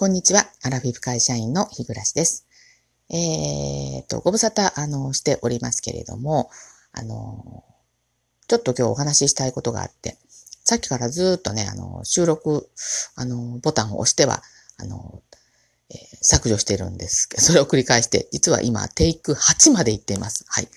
こんにちは。アラフィフ会社員の日暮です。えー、と、ご無沙汰、あの、しておりますけれども、あの、ちょっと今日お話ししたいことがあって、さっきからずっとね、あの、収録、あの、ボタンを押しては、あの、えー、削除してるんですけど、それを繰り返して、実は今、テイク8まで行っています。はい。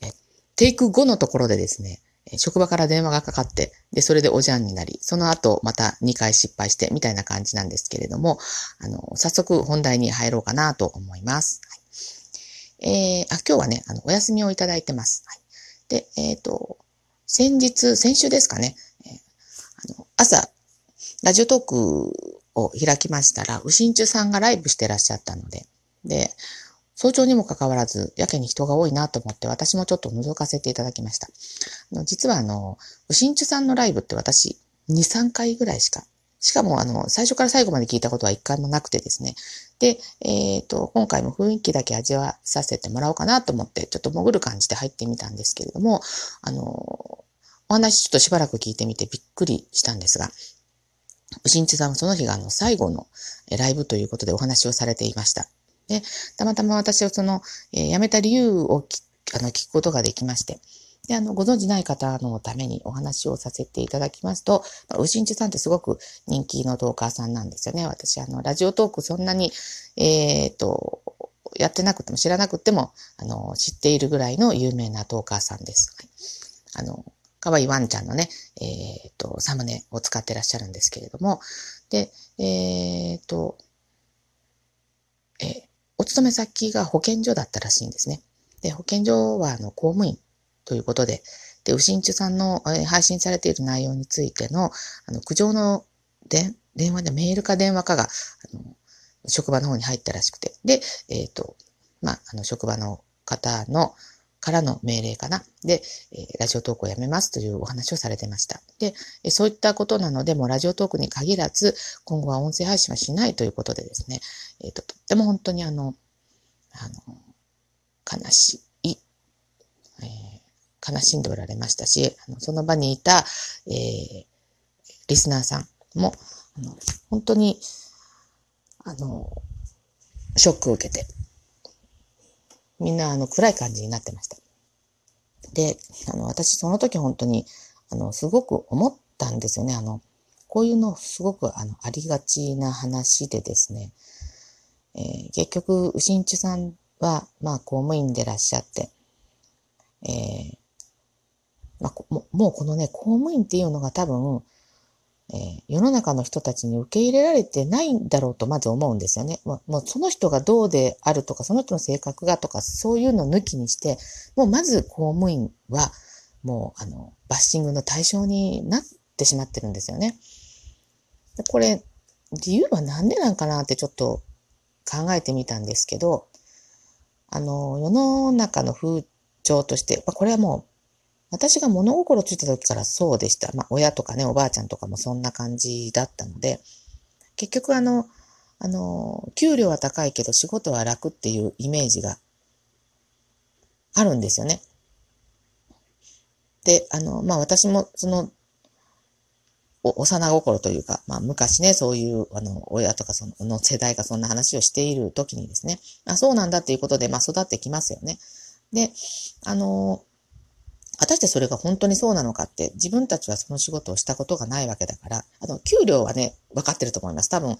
えテイク5のところでですね、職場から電話がかかって、で、それでおじゃんになり、その後また2回失敗して、みたいな感じなんですけれども、あの、早速本題に入ろうかなと思います。はい、えー、あ、今日はね、あの、お休みをいただいてます。はい、で、えっ、ー、と、先日、先週ですかね、えー、あの朝、ラジオトークを開きましたら、ウシンチュさんがライブしてらっしゃったので、で、早朝にもかかわらず、やけに人が多いなと思って、私もちょっと覗かせていただきました。あの実はあの、ウシンチュさんのライブって私、2、3回ぐらいしか、しかもあの、最初から最後まで聞いたことは1回もなくてですね。で、えっ、ー、と、今回も雰囲気だけ味わさせてもらおうかなと思って、ちょっと潜る感じで入ってみたんですけれども、あの、お話ちょっとしばらく聞いてみてびっくりしたんですが、ウシンチュさんはその日があの最後のライブということでお話をされていました。で、たまたま私はその、えー、辞めた理由をあの聞くことができまして、で、あの、ご存知ない方のためにお話をさせていただきますと、うしんちさんってすごく人気のトーカーさんなんですよね。私、あの、ラジオトークそんなに、えっ、と、やってなくても知らなくても、あの、知っているぐらいの有名なトーカーさんです。はい、あの、かわいいワンちゃんのね、えっ、と、サムネを使ってらっしゃるんですけれども、で、えっ、と、え、お勤め先が保健所だったらしいんですね。で、保健所はあの公務員ということで、で、ウシンチュさんの、配信されている内容についての、あの、苦情ので電話でメールか電話かが、あの、職場の方に入ったらしくて、で、えっ、ー、と、まあ、あの、職場の方の、からの命令かな。で、ラジオトークをやめますというお話をされてました。で、そういったことなので、もうラジオトークに限らず、今後は音声配信はしないということでですね、えっ、と、とっても本当にあの、あの、悲しい、えー、悲しんでおられましたし、あのその場にいた、えー、リスナーさんも、あの本当に、あの、ショックを受けて、みんなあの暗い感じになってました。で、あの、私その時本当に、あの、すごく思ったんですよね。あの、こういうのすごくあのありがちな話でですね、えー、結局、牛んちさんは、まあ、公務員でいらっしゃって、えー、まあ、ももうこのね、公務員っていうのが多分、えー、世の中の人たちに受け入れられてないんだろうとまず思うんですよね。もうその人がどうであるとか、その人の性格がとか、そういうの抜きにして、もうまず公務員は、もう、あの、バッシングの対象になってしまってるんですよね。これ、理由はなんでなんかなってちょっと考えてみたんですけど、あの、世の中の風潮として、まあ、これはもう私が物心ついた時からそうでした。まあ、親とかね、おばあちゃんとかもそんな感じだったので、結局あの、あの、給料は高いけど仕事は楽っていうイメージがあるんですよね。で、あの、まあ私もその、お幼心というか、まあ昔ね、そういう、あの、親とかその世代がそんな話をしている時にですね、あ、そうなんだっていうことで、まあ育ってきますよね。で、あの、果たしてそれが本当にそうなのかって、自分たちはその仕事をしたことがないわけだから、あの、給料はね、分かってると思います。多分、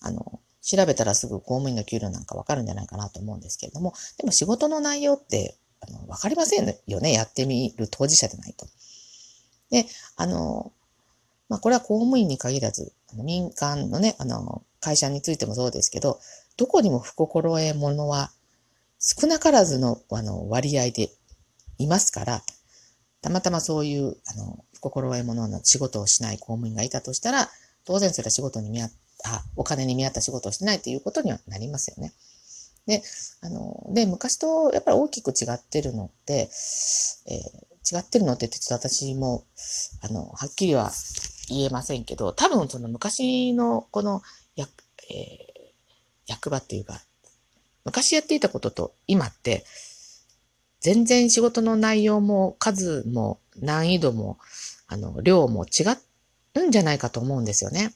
あの、調べたらすぐ公務員の給料なんか分かるんじゃないかなと思うんですけれども、でも仕事の内容って、あの、分かりませんよね。やってみる当事者でないと。で、あの、まあ、これは公務員に限らず、あの民間のね、あの、会社についてもそうですけど、どこにも不心得者は少なからずのあの割合でいますから、たまたまそういう、あの、心得物の仕事をしない公務員がいたとしたら、当然それは仕事に見合った、お金に見合った仕事をしてないということにはなりますよね。で、あの、で、昔とやっぱり大きく違ってるのって、えー、違ってるのってちょっと私も、あの、はっきりは言えませんけど、多分その昔のこの役、えー、役場っていうか、昔やっていたことと今って、全然仕事の内容も数も難易度も、あの、量も違うんじゃないかと思うんですよね。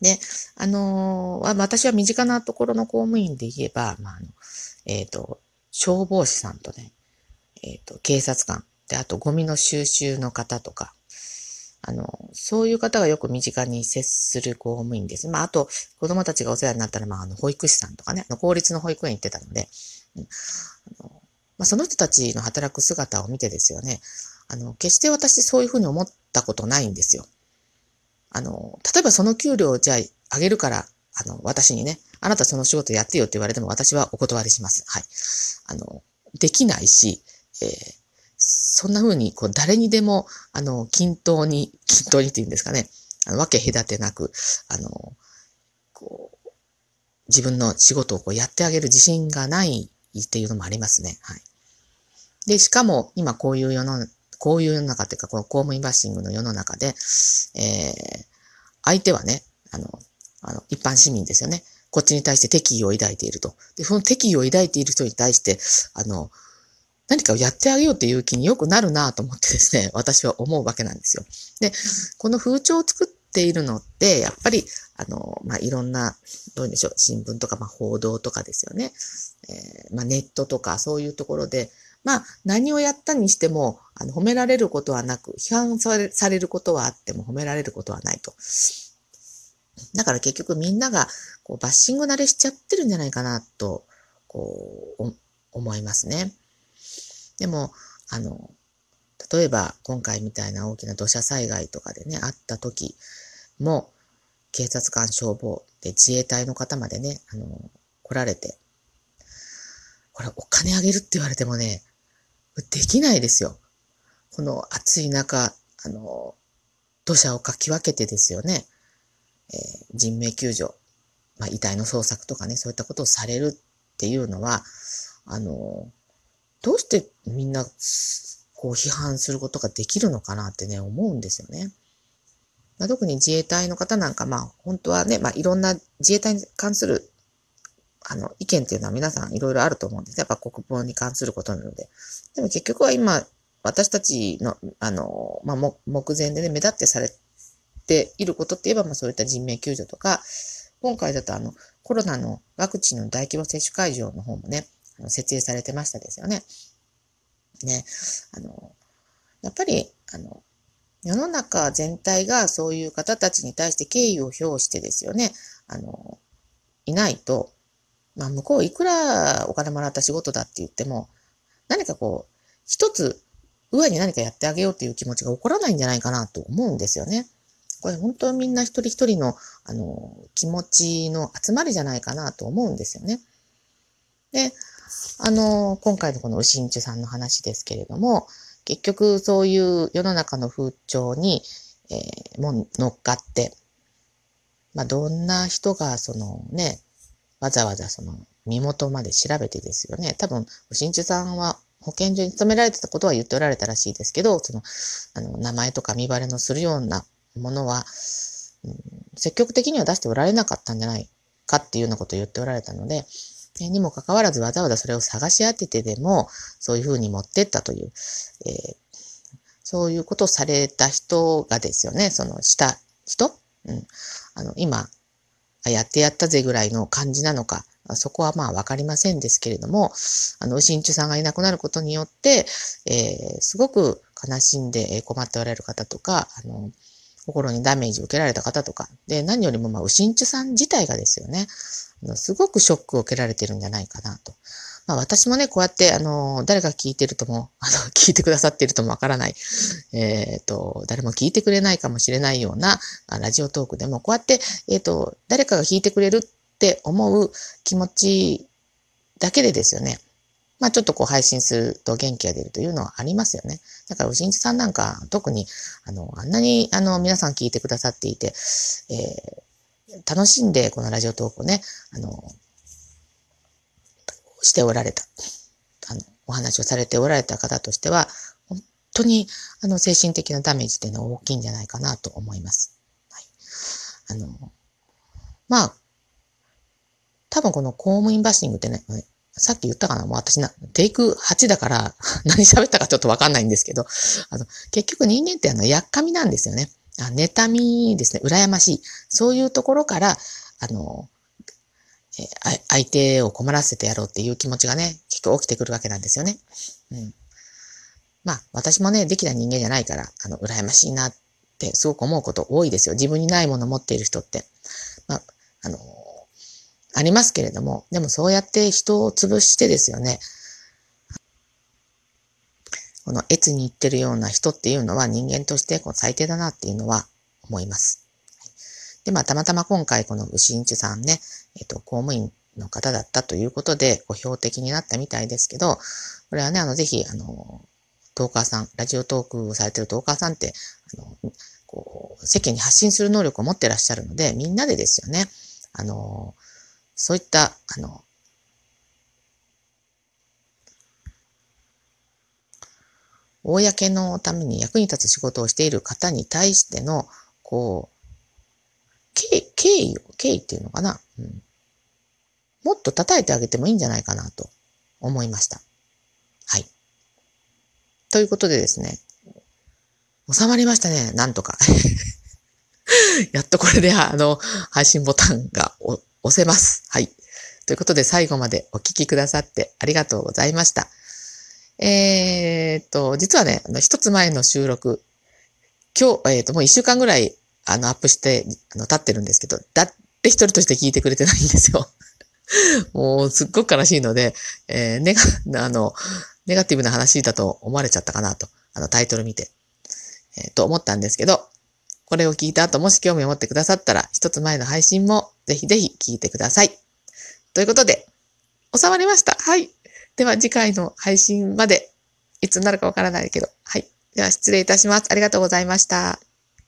で、あのー、私は身近なところの公務員で言えば、まあ、あの、えっ、ー、と、消防士さんとね、えっ、ー、と、警察官、で、あとゴミの収集の方とか、あの、そういう方がよく身近に接する公務員です。まあ、あと、子供たちがお世話になったら、まあ、あの、保育士さんとかね、あの公立の保育園行ってたので、うん、まあ、その人たちの働く姿を見てですよね、あの、決して私そういうふうに思ったことないんですよ。あの、例えばその給料をじゃああげるから、あの、私にね、あなたその仕事やってよって言われても私はお断りします。はい。あの、できないし、えー、そんな風に、こう、誰にでも、あの、均等に、均等にって言うんですかね、あの、わけ隔てなく、あの、こう、自分の仕事をこうやってあげる自信がないっていうのもありますね。はい。で、しかも、今こういう世のこういう世の中っていうか、この公務員バッシングの世の中で、えー、相手はね、あの、あの、一般市民ですよね。こっちに対して敵意を抱いていると。で、その敵意を抱いている人に対して、あの、何かをやってあげようっていう気によくなるなと思ってですね、私は思うわけなんですよ。で、この風潮を作っているのって、やっぱり、あの、まあ、いろんな、どうでしょう、新聞とか、まあ、報道とかですよね。えー、まあ、ネットとか、そういうところで、まあ、何をやったにしても、あの、褒められることはなく、批判されされることはあっても褒められることはないと。だから結局みんなが、こう、バッシング慣れしちゃってるんじゃないかな、と、こう、思いますね。でも、あの、例えば今回みたいな大きな土砂災害とかでね、あった時も、警察官消防で自衛隊の方までね、あの、来られて、これお金あげるって言われてもね、できないですよ。この暑い中、あの、土砂をかき分けてですよね、えー、人命救助、まあ、遺体の捜索とかね、そういったことをされるっていうのは、あの、どうしてみんな、こう批判することができるのかなってね、思うんですよね。まあ、特に自衛隊の方なんか、まあ、本当はね、まあ、いろんな自衛隊に関するあの、意見っていうのは皆さんいろいろあると思うんです。やっぱ国防に関することなので。でも結局は今、私たちの、あの、まあ、目前でね、目立ってされていることって言えば、まあ、そういった人命救助とか、今回だとあの、コロナのワクチンの大規模接種会場の方もね、あの設営されてましたですよね。ね、あの、やっぱり、あの、世の中全体がそういう方たちに対して敬意を表してですよね、あの、いないと、まあ、向こういくらお金もらった仕事だって言っても、何かこう、一つ、上に何かやってあげようっていう気持ちが起こらないんじゃないかなと思うんですよね。これ本当みんな一人一人の、あの、気持ちの集まりじゃないかなと思うんですよね。で、あの、今回のこの牛んちゅさんの話ですけれども、結局そういう世の中の風潮に、えー、も乗っかって、まあ、どんな人がそのね、わざわざその身元まで調べてですよね。多分、新中さんは保健所に勤められてたことは言っておられたらしいですけど、その、あの、名前とか見バレのするようなものは、うん、積極的には出しておられなかったんじゃないかっていうようなことを言っておられたので、にもかかわらずわざわざそれを探し当ててでも、そういうふうに持ってったという、えー、そういうことをされた人がですよね、そのした人、うん、あの、今、やってやったぜぐらいの感じなのか、そこはまあわかりませんですけれども、あの、新中さんがいなくなることによって、えー、すごく悲しんで困っておられる方とか、あの、心にダメージを受けられた方とか、で、何よりもまあ、牛んちさん自体がですよね、すごくショックを受けられてるんじゃないかなと。まあ私もね、こうやって、あの、誰が聞いてるとも、あの、聞いてくださってるともわからない、えっ、ー、と、誰も聞いてくれないかもしれないような、ラジオトークでも、こうやって、えっ、ー、と、誰かが聞いてくれるって思う気持ちだけでですよね。まあちょっとこう配信すると元気が出るというのはありますよね。だから、うしんちさんなんか、特に、あの、あんなに、あの、皆さん聞いてくださっていて、えー、楽しんでこのラジオトークをね、あの、しておられた、あの、お話をされておられた方としては、本当に、あの、精神的なダメージっていうのは大きいんじゃないかなと思います。はい。あの、まあ、多分この公務員バッシングってね、さっき言ったかなもう私な、テイク8だから 何喋ったかちょっとわかんないんですけど、あの、結局人間ってあの、やっかみなんですよね。あ妬みですね、羨ましい。そういうところから、あの、え相手を困らせてやろうっていう気持ちがね、結構起きてくるわけなんですよね。うん。まあ、私もね、できた人間じゃないから、あの、羨ましいなってすごく思うこと多いですよ。自分にないもの持っている人って。まあ、あの、ありますけれども、でもそうやって人を潰してですよね、この越に行ってるような人っていうのは人間としてこう最低だなっていうのは思います。で、まあ、たまたま今回この牛んちさんね、えっ、と、公務員の方だったということで、ご標的になったみたいですけど、これはね、あの、ぜひ、あの、トーカーさん、ラジオトークをされてるトーカーさんって、あの、こう、世間に発信する能力を持ってらっしゃるので、みんなでですよね、あの、そういった、あの、公のために役に立つ仕事をしている方に対しての、こう、敬意を、敬意っていうのかな、うん。もっと叩いてあげてもいいんじゃないかなと思いました。はい。ということでですね、収まりましたね、なんとか。やっとこれで、あの、配信ボタンが押せます。はい。ということで、最後までお聞きくださってありがとうございました。えー、っと、実はね、あの、一つ前の収録、今日、えー、っと、もう一週間ぐらい、あの、アップして、あの、経ってるんですけど、誰一人として聞いてくれてないんですよ。もう、すっごく悲しいので、えー、ネガ、あの、ネガティブな話だと思われちゃったかなと、あの、タイトル見て、えー、と思ったんですけど、これを聞いた後、もし興味を持ってくださったら、一つ前の配信も、ぜひぜひ聞いてください。ということで、収まりました。はい。では次回の配信まで、いつになるかわからないけど、はい。では失礼いたします。ありがとうございました。